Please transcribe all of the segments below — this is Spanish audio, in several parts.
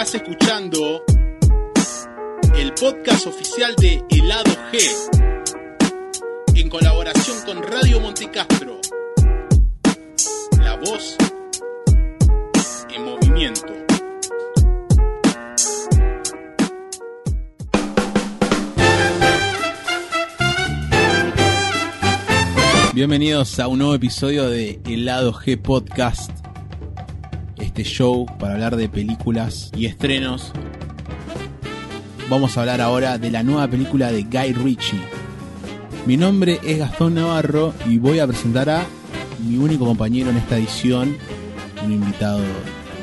Estás escuchando el podcast oficial de Helado G en colaboración con Radio Montecastro. La voz en movimiento. Bienvenidos a un nuevo episodio de Helado G Podcast. Este show para hablar de películas y estrenos. Vamos a hablar ahora de la nueva película de Guy Ritchie. Mi nombre es Gastón Navarro y voy a presentar a mi único compañero en esta edición, un invitado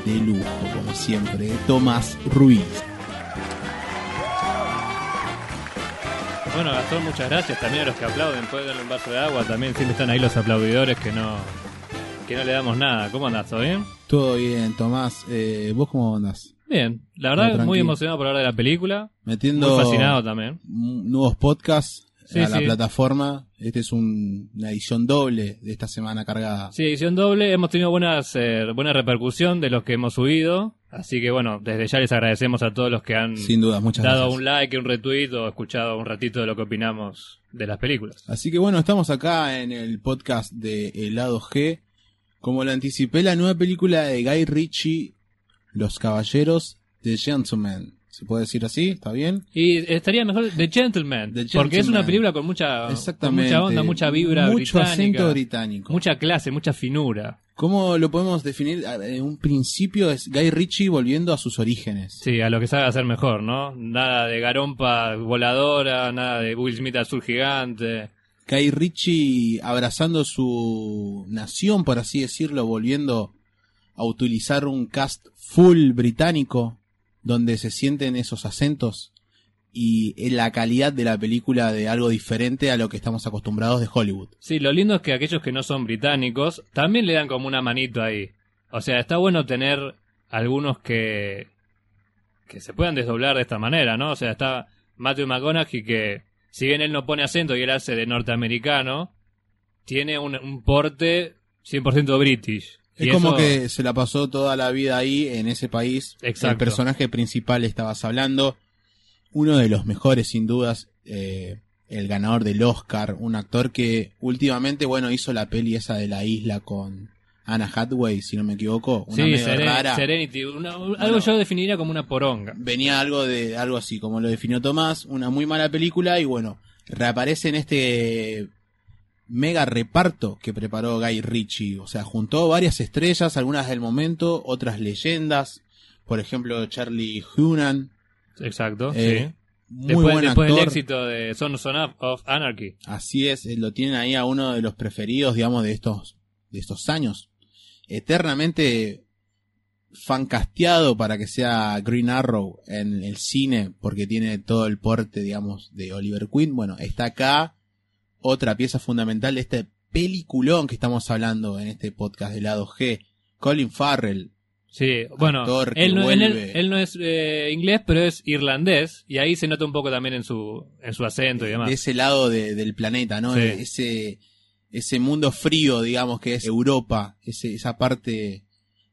de lujo, como siempre, Tomás Ruiz. Bueno, Gastón, muchas gracias. También a los que aplauden, pueden darle un vaso de agua. También siempre están ahí los aplaudidores que no, que no le damos nada. ¿Cómo andás? ¿Todo bien? Todo bien, Tomás. Eh, ¿Vos cómo andás? Bien. La verdad, Todo muy emocionado por hablar de la película. Metiendo Muy fascinado también. nuevos podcasts Sí, a la sí. plataforma. Este es un- una edición doble de esta semana cargada. Sí, edición doble. Hemos tenido buenas, eh, buena repercusión de los que hemos subido. Así que bueno, desde ya les agradecemos a todos los que han Sin duda, muchas dado gracias. un like, un retweet o escuchado un ratito de lo que opinamos de las películas. Así que bueno, estamos acá en el podcast de Helado G. Como lo anticipé, la nueva película de Guy Ritchie, Los Caballeros de Gentleman. ¿Se puede decir así? ¿Está bien? Y estaría mejor The Gentleman, The porque es una película con mucha, con mucha onda, mucha vibra Mucho británica, acento británico. mucha clase, mucha finura. ¿Cómo lo podemos definir? En un principio es Guy Ritchie volviendo a sus orígenes. Sí, a lo que sabe hacer mejor, ¿no? Nada de garompa voladora, nada de Will Smith azul gigante. Guy Ritchie abrazando su nación, por así decirlo, volviendo a utilizar un cast full británico, donde se sienten esos acentos y en la calidad de la película de algo diferente a lo que estamos acostumbrados de Hollywood. Sí, lo lindo es que aquellos que no son británicos también le dan como una manito ahí. O sea, está bueno tener algunos que que se puedan desdoblar de esta manera, ¿no? O sea, está Matthew McConaughey que si bien él no pone acento y él hace de norteamericano, tiene un, un porte 100% british. Es Y como eso- que se la pasó toda la vida ahí en ese país. Exacto. El personaje principal estabas hablando, uno de los mejores sin dudas, eh, el ganador del Oscar, un actor que últimamente, bueno, hizo la peli esa de la isla con Anna Hathaway, si no me equivoco, una Sí, medio Seren- rara. Serenity, una- algo yo definiría como una poronga. Venía algo de algo así, como lo definió Tomás, una muy mala película y bueno, reaparece en este mega reparto que preparó Guy Ritchie, o sea, juntó varias estrellas, algunas del momento, otras leyendas, por ejemplo, Charlie Hunnam, Exacto, Eh, sí. muy Después, buen después del éxito de Sons of Anarchy. Así es, eh, lo tienen ahí a uno de los preferidos, digamos, de estos de estos años. Eternamente fancasteado para que sea Green Arrow en el cine, porque tiene todo el porte, digamos, de Oliver Queen. Bueno, está acá otra pieza fundamental de este peliculón que estamos hablando en este podcast de lado G. Colin Farrell, Sí, bueno, él no, él- no es eh, inglés, pero es irlandés, y ahí se nota un poco también en su, en su acento y demás. de ese lado de- del planeta, ¿no? Sí. Ese, ese mundo frío, digamos, que es Europa, ese, esa parte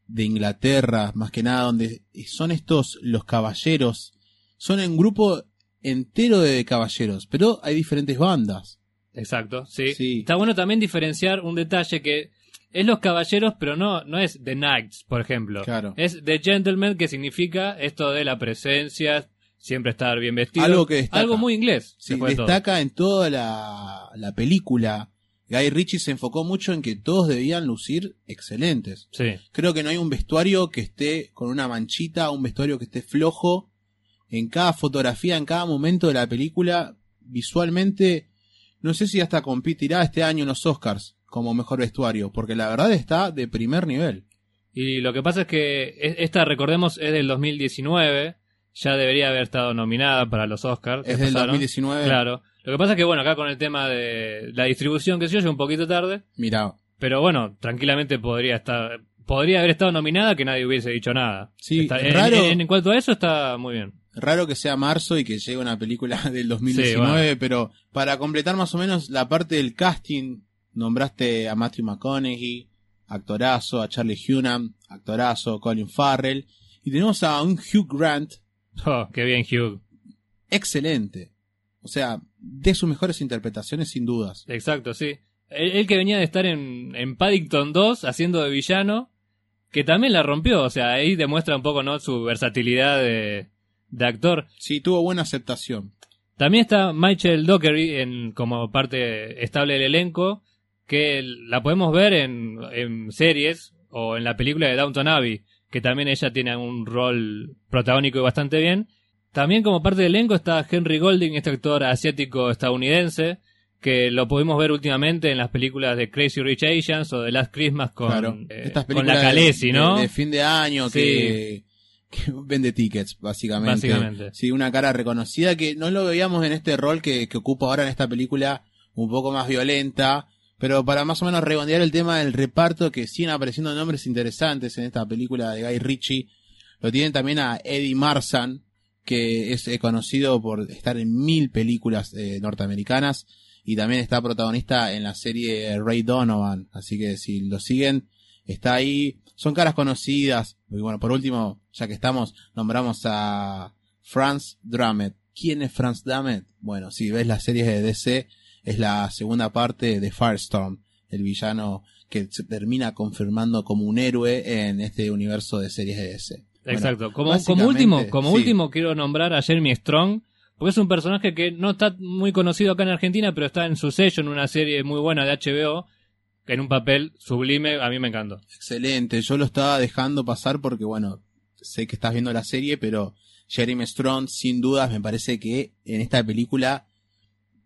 de Inglaterra, más que nada, donde son estos los caballeros, son un grupo entero de caballeros, pero hay diferentes bandas. Exacto, sí. Sí. Está bueno también diferenciar un detalle que es los caballeros, pero no, no es The Knights, por ejemplo. Claro. Es The Gentleman, que significa esto de la presencia, siempre estar bien vestido. Algo que destaca. Algo muy inglés. Sí, todo. destaca en toda la, la película. Guy Ritchie se enfocó mucho en que todos debían lucir excelentes. Sí. Creo que no hay un vestuario que esté con una manchita, un vestuario que esté flojo. En cada fotografía, en cada momento de la película, visualmente, no sé si hasta competirá este año en los Oscars como mejor vestuario, porque la verdad está de primer nivel. Y lo que pasa es que e- esta, recordemos, es del 2019. Ya debería haber estado nominada para los Oscars. Es del pasaron. 2019. Claro. Lo que pasa es que, bueno, acá con el tema de la distribución, que sé yo, llega un poquito tarde. Mira, Pero bueno, tranquilamente podría estar. Podría haber estado nominada que nadie hubiese dicho nada. Sí, Está- raro. En, en cuanto a eso, está muy bien. raro que sea marzo y que llegue una película del 2019, Sí, pero para completar más o menos la parte del casting, nombraste a Matthew McConaughey, actorazo, a Charlie Hunnam, actorazo, Colin Farrell, Y tenemos a un Hugh Grant Oh, qué bien, Hugh. excelente. O sea, de sus mejores interpretaciones sin dudas. Exacto, sí. Él, que venía de estar en, en Paddington 2 haciendo de villano, que también la rompió. O sea, ahí demuestra un poco, ¿no? Su versatilidad de, de actor. Sí, tuvo buena aceptación. También está Michael Dockery en, como parte estable del elenco, que la podemos ver en, en series o en la película de Downton Abbey, que también ella tiene un rol protagónico y bastante bien. También como parte del elenco está Henry Golding, este actor asiático estadounidense, que lo pudimos ver últimamente en las películas de Crazy Rich Asians o The Last Christmas con, Claro. eh, Estas con la Khaleesi, de, ¿no? de, de fin de año que, que vende tickets, básicamente. Básicamente. Sí, una cara reconocida que no lo veíamos en este rol que, que ocupa ahora en esta película un poco más violenta. Pero para más o menos redondear el tema del reparto, que siguen apareciendo nombres interesantes en esta película de Guy Ritchie, lo tienen también a Eddie Marsan, que es eh, conocido por estar en mil películas eh, norteamericanas y también está protagonista en la serie Ray Donovan. Así que si lo siguen, está ahí. Son caras conocidas. Y bueno, por último, ya que estamos, nombramos a Franz Drummond. ¿Quién es Franz Drummond? Bueno, si ves las series de DC, es la segunda parte de Firestorm, el villano que se termina confirmando como un héroe en este universo de series de DC. Bueno, Exacto. Como, como último, como sí. último quiero nombrar a Jeremy Strong, porque es un personaje que no está muy conocido acá en Argentina, pero está en su sello en una serie muy buena de HBO, en un papel sublime, a mí me encantó. Excelente, yo lo estaba dejando pasar porque, bueno, sé que estás viendo la serie, pero Jeremy Strong, sin dudas, me parece que en esta película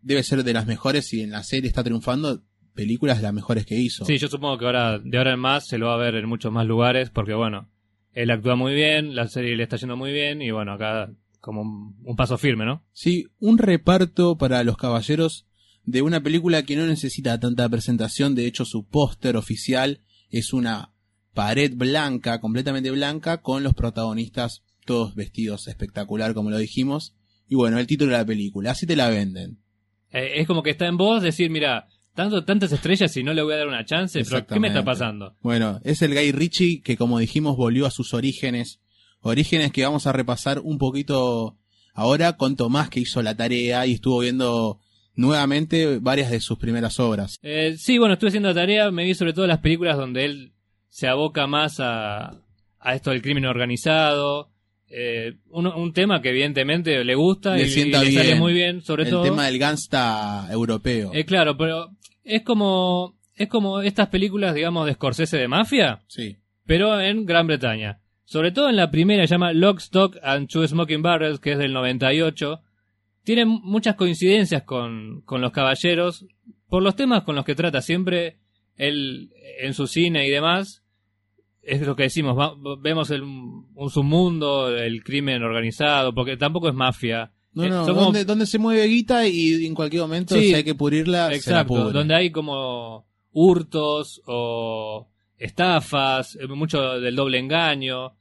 debe ser de las mejores y en la serie está triunfando películas de las mejores que hizo. Sí, yo supongo que ahora, de ahora en más, se lo va a ver en muchos más lugares, porque bueno, él actúa muy bien, la serie le está yendo muy bien, y bueno, acá como un, un paso firme, ¿no? Sí, un reparto para los caballeros de una película que no necesita tanta presentación, de hecho su póster oficial es una pared blanca, completamente blanca, con los protagonistas todos vestidos espectacular, como lo dijimos. Y bueno, el título de la película, así te la venden. Eh, es como que está en vos decir, mira, tanto, tantas estrellas y no le voy a dar una chance, pero ¿qué me está pasando? Bueno, es el Guy Ritchie que como dijimos volvió a sus orígenes, orígenes que vamos a repasar un poquito ahora con Tomás que hizo la tarea y estuvo viendo nuevamente varias de sus primeras obras. Eh, sí, bueno, estuve haciendo la tarea, me vi sobre todo las películas donde él se aboca más a, a esto del crimen organizado, eh, un, un tema que evidentemente le gusta Le y, le sale muy bien, sobre el todo. tema del gangsta europeo. Eh, claro, pero es como es como estas películas, digamos, de Scorsese de mafia, sí. pero en Gran Bretaña. Sobre todo en la primera, se llama Lock, Stock and Two Smoking Barrels, que es del 98. Tiene muchas coincidencias con, con Los Caballeros, por los temas con los que trata siempre él en su cine y demás. Es lo que decimos, va- vemos el, un submundo, el crimen organizado, porque tampoco es mafia. No, Eh, no, donde, donde se mueve guita y en cualquier momento Sí, si hay que pudrirla, se la Exacto, donde hay como hurtos o estafas, eh, mucho del doble engaño.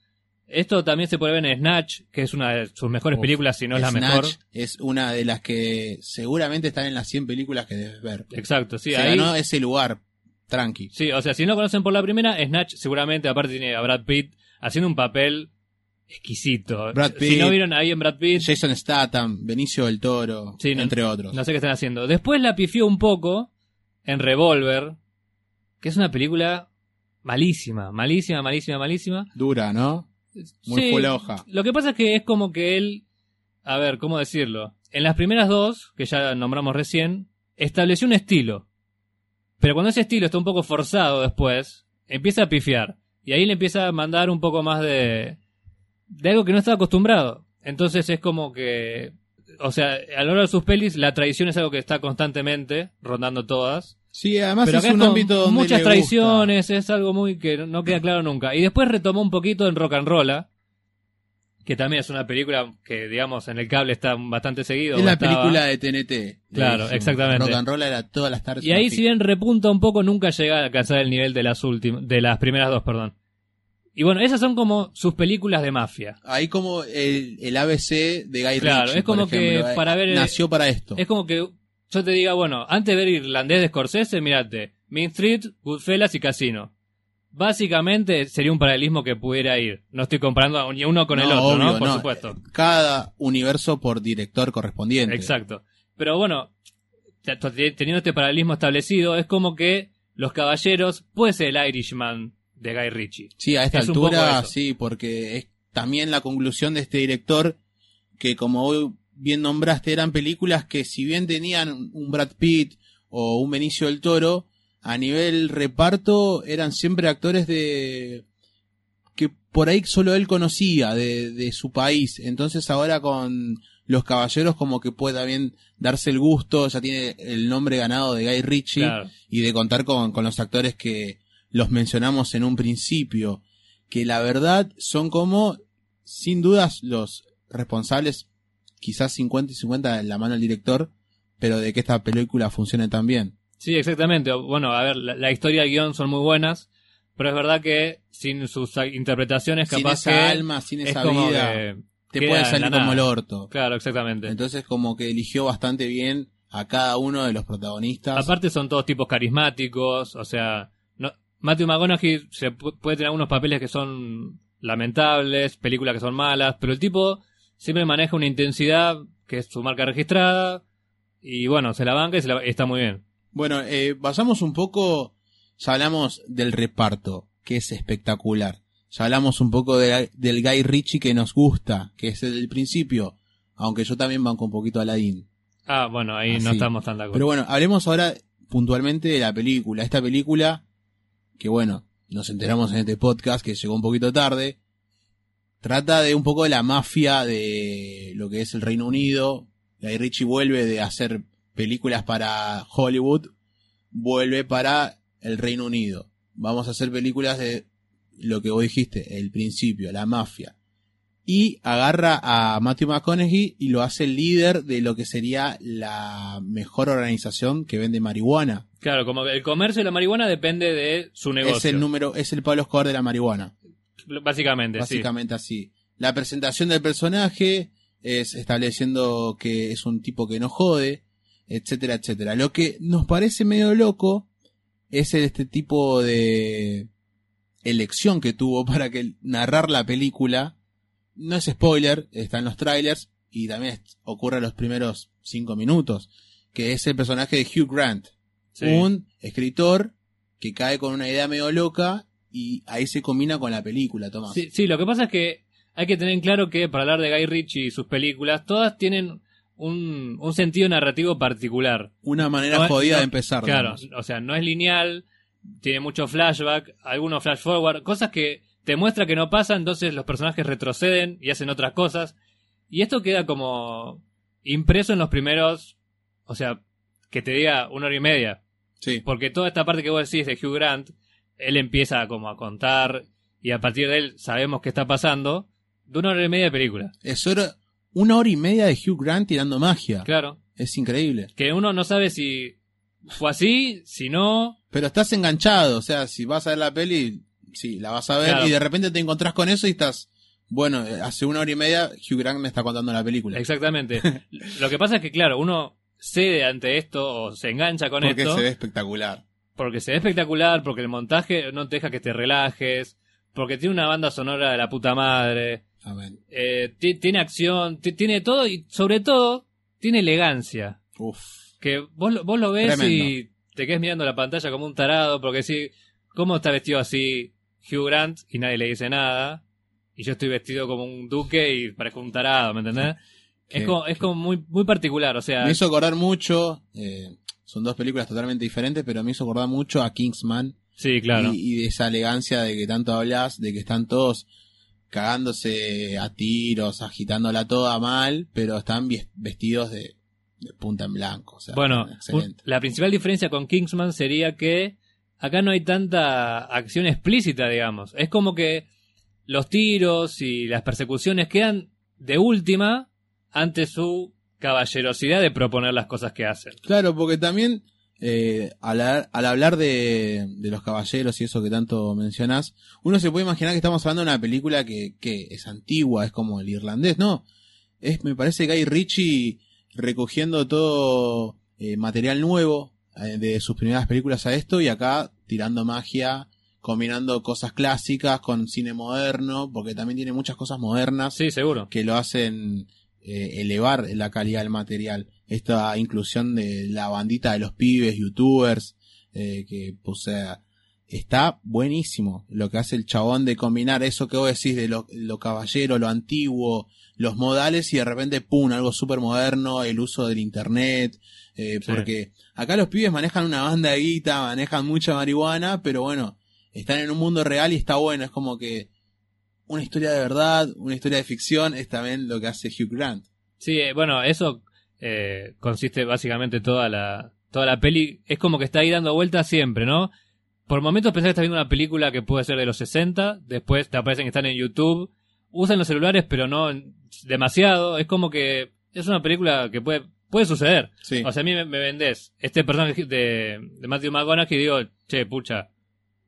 Esto también se puede ver en Snatch, que es una de sus mejores Uf, películas, si no es la Snatch mejor. Es una de las que seguramente están en las 100 películas que debes ver. Exacto, sí, se ahí. ganó ese lugar, tranqui. Sí, o sea, si no lo conocen por la primera, Snatch seguramente, aparte tiene a Brad Pitt haciendo un papel exquisito. Brad Si Pitt. no vieron ahí en Brad Pitt, Jason Statham, Benicio del Toro, Sí, no- entre otros. no sé qué están haciendo. Después la pifió un poco en Revolver, que es una película malísima, malísima, malísima, malísima. Dura, ¿no? Muy Sí, floja. Lo que pasa es que es como que él, a ver, ¿cómo decirlo? En las primeras dos, que ya nombramos recién, estableció un estilo. Pero cuando ese estilo está un poco forzado después, empieza a pifiar. Y ahí le empieza a mandar un poco más de, de algo que no estaba acostumbrado. Entonces es como que, o sea, a lo largo de sus pelis, la traición es algo que está constantemente rondando todas. Sí, además Pero es un ámbito donde muchas le gusta. traiciones, es algo muy que no queda claro nunca. Y después retomó un poquito en Rock and Rolla, que también es una película que, digamos, en el cable está bastante seguido. Es la estaba. película de TNT. Claro, exactamente. Rock and Roll era todas las tardes. Y ahí, si bien repunta un poco, nunca llega a alcanzar el nivel de las últimas, de las primeras dos, perdón. Y bueno, esas son como sus películas de mafia. Ahí como el, el ABC de Guy Claro, Ritchie, es como por que eh, para ver- Nació para esto. Es como que yo te diga, bueno, antes de ver Irlandés de Scorsese, mirate, Main Street, Goodfellas y Casino. Básicamente sería un paralelismo que pudiera ir. No estoy comparando ni uno con el otro, ¿no? obvio, Por no. supuesto. Cada universo por director correspondiente. Exacto. Pero bueno, te- te- teniendo este paralelismo establecido, es como que Los Caballeros puede ser el Irishman de Guy Ritchie. Sí, a esta Es altura, sí, porque es también la conclusión de este director que como bien nombraste eran películas que si bien tenían un Brad Pitt o un Benicio del Toro, a nivel reparto eran siempre actores de que por ahí solo él conocía de, de su país. Entonces ahora con Los Caballeros como que puede también darse el gusto, ya tiene el nombre ganado de Guy Ritchie Claro. y de contar con, con los actores que los mencionamos en un principio, que la verdad son como, sin dudas, los responsables, quizás 50 y 50 en la mano del director, pero de que esta película funcione tan bien. Sí, exactamente. Bueno, a ver, la, la historia y el guion son muy buenas, pero es verdad que sin sus interpretaciones Sin capaz esa que alma, sin es esa vida, que te puede salir como el orto. Claro, exactamente. Entonces como que eligió bastante bien a cada uno de los protagonistas. Aparte son todos tipos carismáticos, o sea, Matthew McConaughey se pu- puede tener algunos papeles que son lamentables, películas que son malas, pero el tipo siempre maneja una intensidad que es su marca registrada y bueno, se la banca y, se la- está muy bien. Bueno, eh, vayamos un poco, ya hablamos del reparto, que es espectacular. Ya hablamos un poco de- del Guy Ritchie que nos gusta, que es el del principio, aunque yo también banco un poquito a Aladdin. Ah, bueno, ahí no estamos tan de acuerdo. Pero bueno, hablemos ahora puntualmente de la película. Esta película, que bueno, nos enteramos en este podcast que llegó un poquito tarde, trata de un poco de la mafia de lo que es el Reino Unido. Guy Ritchie vuelve de hacer películas para Hollywood, vuelve para el Reino Unido. Vamos a hacer películas de lo que vos dijiste, el principio, la mafia. Y agarra a Matthew McConaughey y lo hace líder de lo que sería la mejor organización que vende marihuana. Claro, como el comercio de la marihuana depende de su negocio. Es el número, es el Pablo Escobar de la marihuana. Básicamente, Básicamente así. La presentación del personaje es estableciendo que es un tipo que no jode, etcétera, etcétera. Lo que nos parece medio loco es este tipo de elección que tuvo para que narrar la película. No es spoiler, está en los trailers y también ocurre en los primeros cinco minutos, que es el personaje de Hugh Grant, sí. un escritor que cae con una idea medio loca y ahí se combina con la película, Tomás. Sí, sí, lo que pasa es que hay que tener en claro que para hablar de Guy Ritchie y sus películas, todas tienen un, un sentido narrativo particular. Una manera No, jodida no, de empezar. Claro, digamos. o sea, no es lineal, tiene mucho flashback, algunos flash forward, cosas que te muestra que no pasan, entonces los personajes retroceden y hacen otras cosas. Y esto queda como impreso en los primeros, o sea, que te diga una hora y media. Sí. Porque toda esta parte que vos decís de Hugh Grant, él empieza como a contar y a partir de él sabemos qué está pasando, de una hora y media de película. Es hora- una hora y media de Hugh Grant tirando magia. Claro. Es increíble. Que uno no sabe si fue así, si no. Pero estás enganchado, o sea, si vas a ver la peli, sí, la vas a ver Claro. y de repente te encontrás con eso y estás, bueno, eh, hace una hora y media Hugh Grant me está contando la película. Exactamente. Lo que pasa es que, claro, uno cede ante esto o se engancha con porque esto se ve espectacular. porque se ve espectacular, porque el montaje no te deja que te relajes, porque tiene una banda sonora de la puta madre, Amén. eh, ti- tiene acción, ti- tiene todo y sobre todo tiene elegancia. Uf. Que vos, lo- vos lo ves Tremendo. y te quedas mirando la pantalla como un tarado, porque si, ¿cómo está vestido así Hugh Grant y nadie le dice nada? Y yo estoy vestido como un duque y parezco un tarado, ¿me entendés? Es como, es como muy, muy particular, o sea, Me hizo acordar mucho, eh, son dos películas totalmente diferentes, pero me hizo acordar mucho a Kingsman sí, claro. y, y de esa elegancia de que tanto hablas, de que están todos cagándose a tiros, agitándola toda mal, pero están vestidos de, de punta en blanco. O sea, Bueno, excelente. la principal diferencia con Kingsman sería que acá no hay tanta acción explícita, digamos. Es como que los tiros y las persecuciones quedan de última ante su caballerosidad de proponer las cosas que hacen. Claro, porque también eh, al, ha- al hablar de, de los caballeros y eso que tanto mencionás, uno se puede imaginar que estamos hablando de una película que, que es antigua, es como el irlandés, ¿no? Es, me parece Guy Ritchie recogiendo todo eh, material nuevo eh, de sus primeras películas a esto y acá tirando magia combinando cosas clásicas con cine moderno, porque también tiene muchas cosas modernas Sí, seguro. que lo hacen eh, elevar la calidad del material. Esta inclusión de la bandita de los pibes, youtubers, eh, que pues, o sea, está buenísimo lo que hace el chabón de combinar eso que vos decís de lo, lo caballero, lo antiguo, los modales y de repente, pum, algo súper moderno, el uso del internet, eh, Sí. porque acá los pibes manejan una banda de guita, manejan mucha marihuana, pero bueno, están en un mundo real y está bueno, es como que una historia de verdad, una historia de ficción, es también lo que hace Hugh Grant. Sí, eh, bueno, eso eh, consiste básicamente toda la, toda la peli. Es como que está ahí dando vueltas siempre, ¿no? Por momentos pensás que estás viendo una película que puede ser de los 60, después te aparecen que están en YouTube, usan los celulares pero no demasiado, es como que es una película que puede, puede suceder. Sí. O sea, a mí me, me vendés este personaje de, de Matthew McConaughey y digo, che, pucha,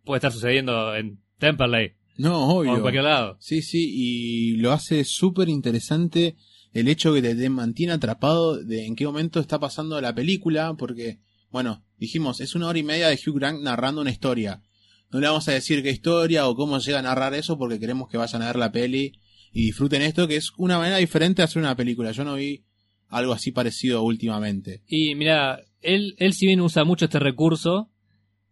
puede estar sucediendo en Temperley no, obvio. en cualquier lado. Sí, sí, y lo hace súper interesante el hecho que te, te mantiene atrapado de en qué momento está pasando la película, porque, bueno, dijimos, es una hora y media de Hugh Grant narrando una historia. No le vamos a decir qué historia o cómo llega a narrar eso porque queremos que vayan a ver la peli y disfruten esto, que es una manera diferente de hacer una película. Yo no vi algo así parecido últimamente. Y mira, él, él si bien usa mucho este recurso,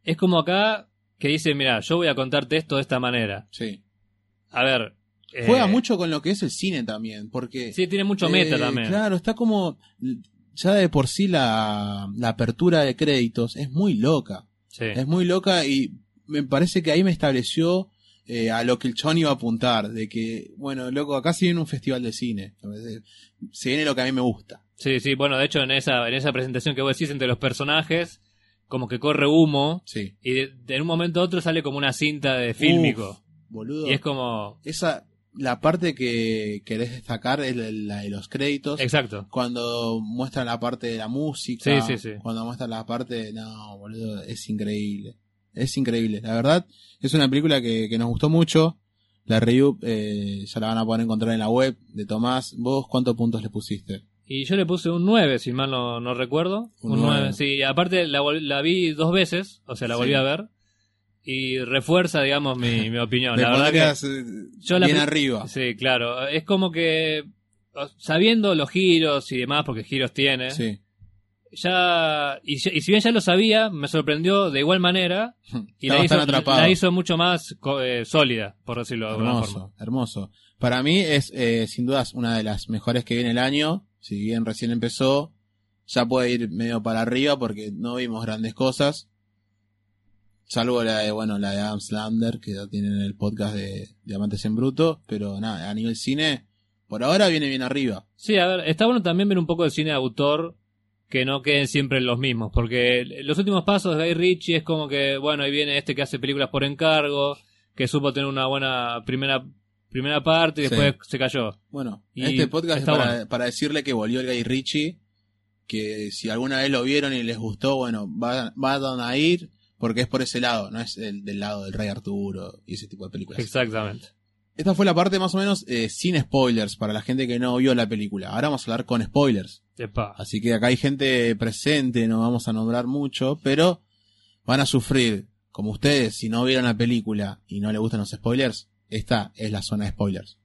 es como acá que dice, mira, yo voy a contarte esto de esta manera. Sí. A ver. eh, Juega mucho con lo que es el cine también, porque... Sí, tiene mucho meta Eh, también. Claro, está como. Ya de por sí la, la apertura de créditos es muy loca. Sí. Es muy loca y me parece que ahí me estableció eh, a lo que el chon iba a apuntar. De que, bueno, loco, acá se viene un festival de cine. Se viene lo que a mí me gusta. sí, sí, bueno, de hecho en esa, en esa presentación que vos decís entre los personajes, como que corre humo Sí. y de, de un momento a otro sale como una cinta de fílmico. Uf, boludo. y es como... Esa, la parte que querés destacar es la, la de los créditos. Exacto. cuando muestran la parte de la música, Sí, sí, sí. cuando muestran la parte, no, boludo, es increíble, es increíble, la verdad, es una película que, que nos gustó mucho, la review eh, ya la van a poder encontrar en la web de Tomás, vos cuántos puntos le pusiste? Y yo le puse un 9, si mal no, no recuerdo. Un Un, 9. 9. Sí, aparte la, la vi dos veces, o sea, la Sí. volví a ver. Y refuerza, digamos, mi, mi opinión. La verdad que... yo la bien pri- arriba, Sí, claro. Es como que sabiendo los giros y demás, porque giros tiene, sí, ya y, si y si bien ya lo sabía, me sorprendió de igual manera y la hizo, la hizo mucho más eh, sólida, por decirlo de alguna forma. hermoso, hermoso. Para mí es eh, sin dudas una de las mejores que viene el año, si bien recién empezó, ya puede ir medio para arriba porque no vimos grandes cosas. Salvo la de, bueno, la de Adam Slander, que ya tienen en el podcast de Diamantes en Bruto, pero nada, a nivel cine, por ahora viene bien arriba. Sí, a ver, está bueno también ver un poco de cine de autor que no queden siempre los mismos, porque los últimos pasos de Guy Ritchie es como que, bueno, ahí viene este que hace películas por encargo, que supo tener una buena primera primera parte y Sí. después se cayó. Bueno, Y este podcast es para, bueno. para decirle que volvió el Guy Ritchie, que si alguna vez lo vieron y les gustó, bueno, van, van a ir, porque es por ese lado, no es el del lado del Rey Arturo y ese tipo de películas. Exactamente. Esta fue la parte más o menos eh, sin spoilers para la gente que no vio la película. Ahora vamos a hablar con spoilers. Epa. Así que acá hay gente presente, no vamos a nombrar mucho, pero van a sufrir, como ustedes, si no vieron la película y no les gustan los spoilers, esta es la zona de spoilers.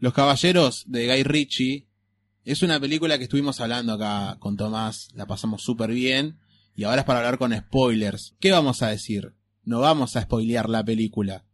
Los Caballeros de Guy Ritchie es una película que estuvimos hablando acá con Tomás, la pasamos súper bien y ahora es para hablar con spoilers. ¿Qué vamos a decir? No vamos a spoilear la película.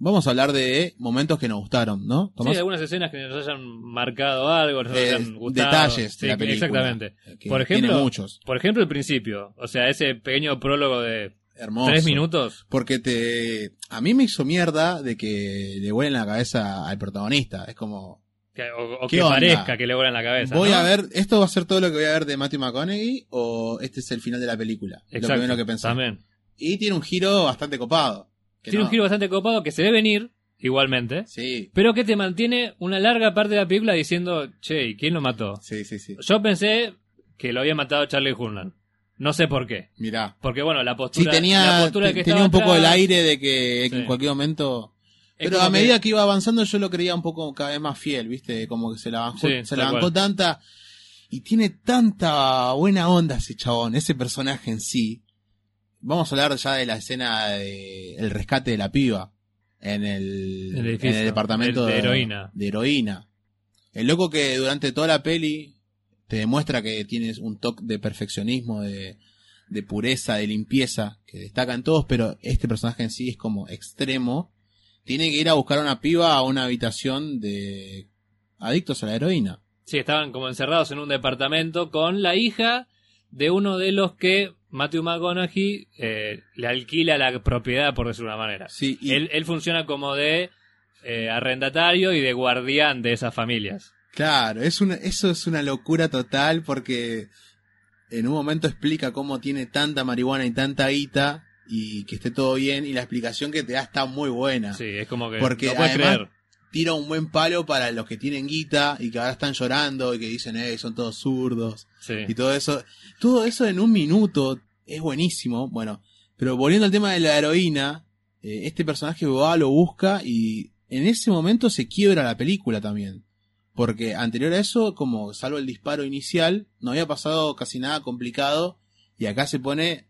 Vamos a hablar de momentos que nos gustaron, ¿no? Sí, Tomás? algunas escenas que nos hayan marcado algo, nos Eh, hayan gustado. detalles Sí, de la película. Exactamente. Por tiene ejemplo, muchos. por ejemplo, el principio. O sea, ese pequeño prólogo de Hermoso. tres minutos. Porque te, a mí me hizo mierda de que le vuelen la cabeza al protagonista. Es como, Que, o, o ¿Qué que onda? parezca que le vuelan la cabeza. voy ¿no? a ver, ¿esto va a ser todo lo que voy a ver de Matthew McConaughey o este es el final de la película? lo Exacto, primero que pensé. También. Y tiene un giro bastante copado. Tiene no- un giro bastante copado que se ve venir, igualmente. Sí, Pero que te mantiene una larga parte de la película diciendo, che, ¿y quién lo mató? sí, sí, sí. Yo pensé que lo había matado Charlie Hunnam. No sé por qué. Mirá. Porque bueno, la Sí, postura, la tenía, postura te- que tenía un poco el aire de que Sí. en cualquier momento... es Pero a medida que... iba avanzando yo lo creía un poco cada vez más fiel, ¿viste? Como que se la bancó, Sí, se la bancó tanta... Y tiene tanta buena onda ese chabón, ese personaje en sí. Vamos a hablar ya de la escena de el rescate de la piba en el, El edificio, en el departamento de- de heroína. de heroína. El loco que durante toda la peli te demuestra que tienes un toque de perfeccionismo, de, de pureza, de limpieza, que destacan todos, pero este personaje en sí es como extremo. Tiene que ir a buscar a una piba a una habitación de adictos a la heroína. Sí, estaban como encerrados en un departamento con la hija de uno de los que Matthew McConaughey eh, le alquila la propiedad, por decirlo de una manera. Sí, y, Él, él funciona como de eh, arrendatario y de guardián de esas familias. claro, es una, eso es una locura total porque en un momento explica cómo tiene tanta marihuana y tanta guita y que esté todo bien y la explicación que te da está muy buena. Sí, es como que Porque no puedes además- creer. Tira un buen palo para los que tienen guita y que ahora están llorando y que dicen, eh, son todos zurdos Sí. y todo eso. Todo eso en un minuto es buenísimo. Bueno, pero volviendo al tema de la heroína, eh, este personaje va, lo busca y en ese momento se quiebra la película también. Porque anterior a eso, como salvo el disparo inicial, no había pasado casi nada complicado y acá se pone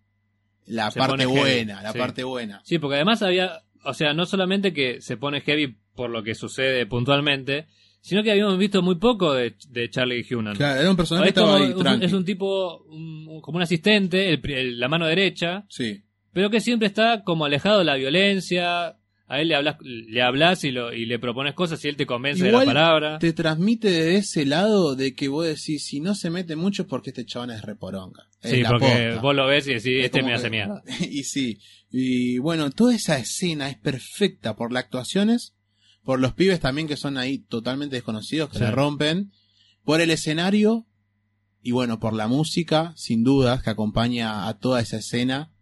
la Se parte pone heavy, buena, la sí. parte buena. Sí, porque además había, o sea, no solamente que se pone heavy por lo que sucede puntualmente, sino que habíamos visto muy poco de, de Charlie Hunnam. Claro, era un personaje que estaba ahí un- es un tipo, un- como un asistente, el pri- el- la mano derecha, Sí. pero que siempre está como alejado de la violencia. A él le hablas, le hablas y, lo, y le propones cosas y él te convence Igual de la palabra. te transmite de ese lado de que vos decís, si no se mete mucho es porque este chabón es reporonga. Es Sí, porque posta. vos lo ves y decís, Es este me hace que- mierda. Y sí, y bueno, toda esa escena es perfecta por las actuaciones, por los pibes también que son ahí totalmente desconocidos, que Sí. la rompen, por el escenario y bueno, por la música, sin dudas, que acompaña a toda esa escena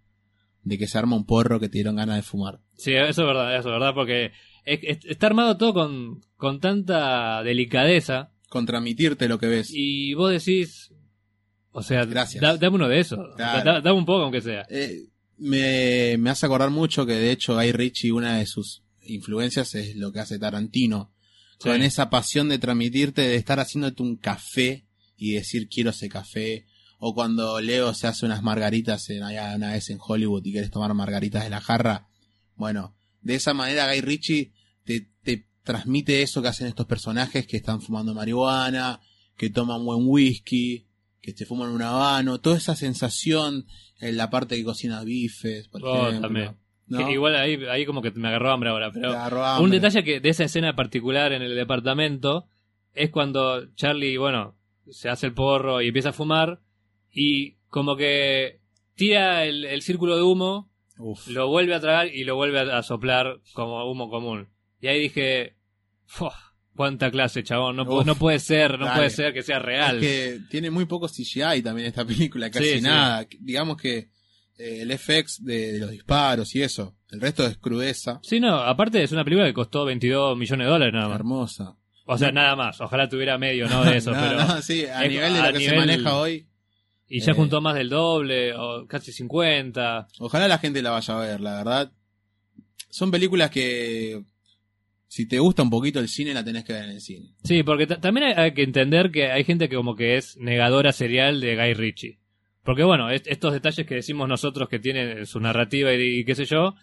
de que se arma un porro que te dieron ganas de fumar. Sí, eso es verdad, eso es verdad, porque es- es- está armado todo con, con tanta delicadeza Con transmitirte lo que ves. y vos decís, o sea, Gracias. da- dame uno de esos, Claro. Da- dame un poco aunque sea. Eh, me, me hace acordar mucho que de hecho Guy Ritchie, una de sus influencias es lo que hace Tarantino. Sí. Con esa pasión de transmitirte, de estar haciéndote un café y decir quiero ese café. O cuando Leo se hace unas margaritas en, allá una vez en Hollywood y quieres tomar margaritas de la jarra. Bueno, de esa manera Guy Ritchie te, te transmite eso que hacen estos personajes que están fumando marihuana, que toman buen whisky, que te fuman un habano, toda esa sensación en la parte que cocina bifes, por Oh, ejemplo. también. Igual ahí, ahí como que me agarró hambre ahora, pero un detalle que de esa escena particular en el departamento es cuando Charlie, bueno, se hace el porro y empieza a fumar y como que tira el, el círculo de humo, Uf. lo vuelve a tragar y lo vuelve a, a soplar como humo común. Y ahí dije, "Fua, cuánta clase, chabón, no, Uf, no puede ser, no dale. puede ser que sea real. Es que tiene muy poco CGI también esta película, casi Sí, sí. nada. Digamos que eh, el FX de, de los disparos y eso. El resto es crudeza. Sí, no, aparte es una película que costó 22 millones de dólares nada más. Hermosa. O sea, nada más. Ojalá tuviera medio, ¿no? De eso, No, pero... no, sí, a es- nivel de lo que se maneja hoy. Y ya Eh. juntó más del doble, o casi 50. Ojalá la gente la vaya a ver, la verdad. Son películas que si te gusta un poquito el cine la tenés que ver en el cine. Sí, porque ta- también hay, hay que entender que hay gente que como que es negadora serial de Guy Ritchie. Porque bueno, est- estos detalles que decimos nosotros que tienen su narrativa y, y qué sé yo,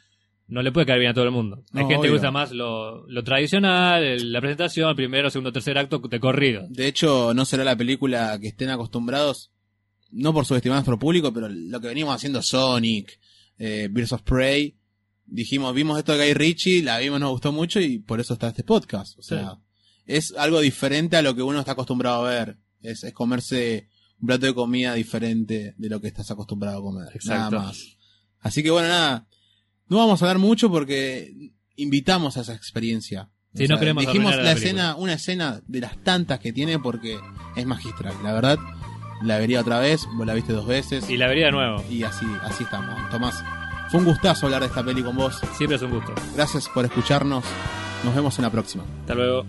no le puede caer bien a todo el mundo. hay gente que obvio. usa más lo, lo tradicional, el- la presentación, el primero, segundo, tercer acto de corrido. De hecho, no será la película que estén acostumbrados, no por subestimar a nuestro público, pero lo que venimos haciendo Sonic, eh, Birds of Prey, dijimos, vimos esto de Guy Ritchie, la vimos, nos gustó mucho y por eso está este podcast. O sea, es algo diferente a lo que uno está acostumbrado a ver. Es, es comerse un plato de comida diferente de lo que estás acostumbrado a comer. Exacto. Nada más. Así que bueno, nada. No vamos a hablar mucho porque invitamos a esa experiencia. Sí, no queremos dijimos la la escena, una escena de las tantas que tiene porque es magistral. La verdad, la vería otra vez, vos la viste dos veces Y la vería de nuevo. y así, así estamos. Tomás, fue un gustazo hablar de esta peli con vos. Siempre es un gusto. Gracias por escucharnos. Nos vemos en la próxima. Hasta luego.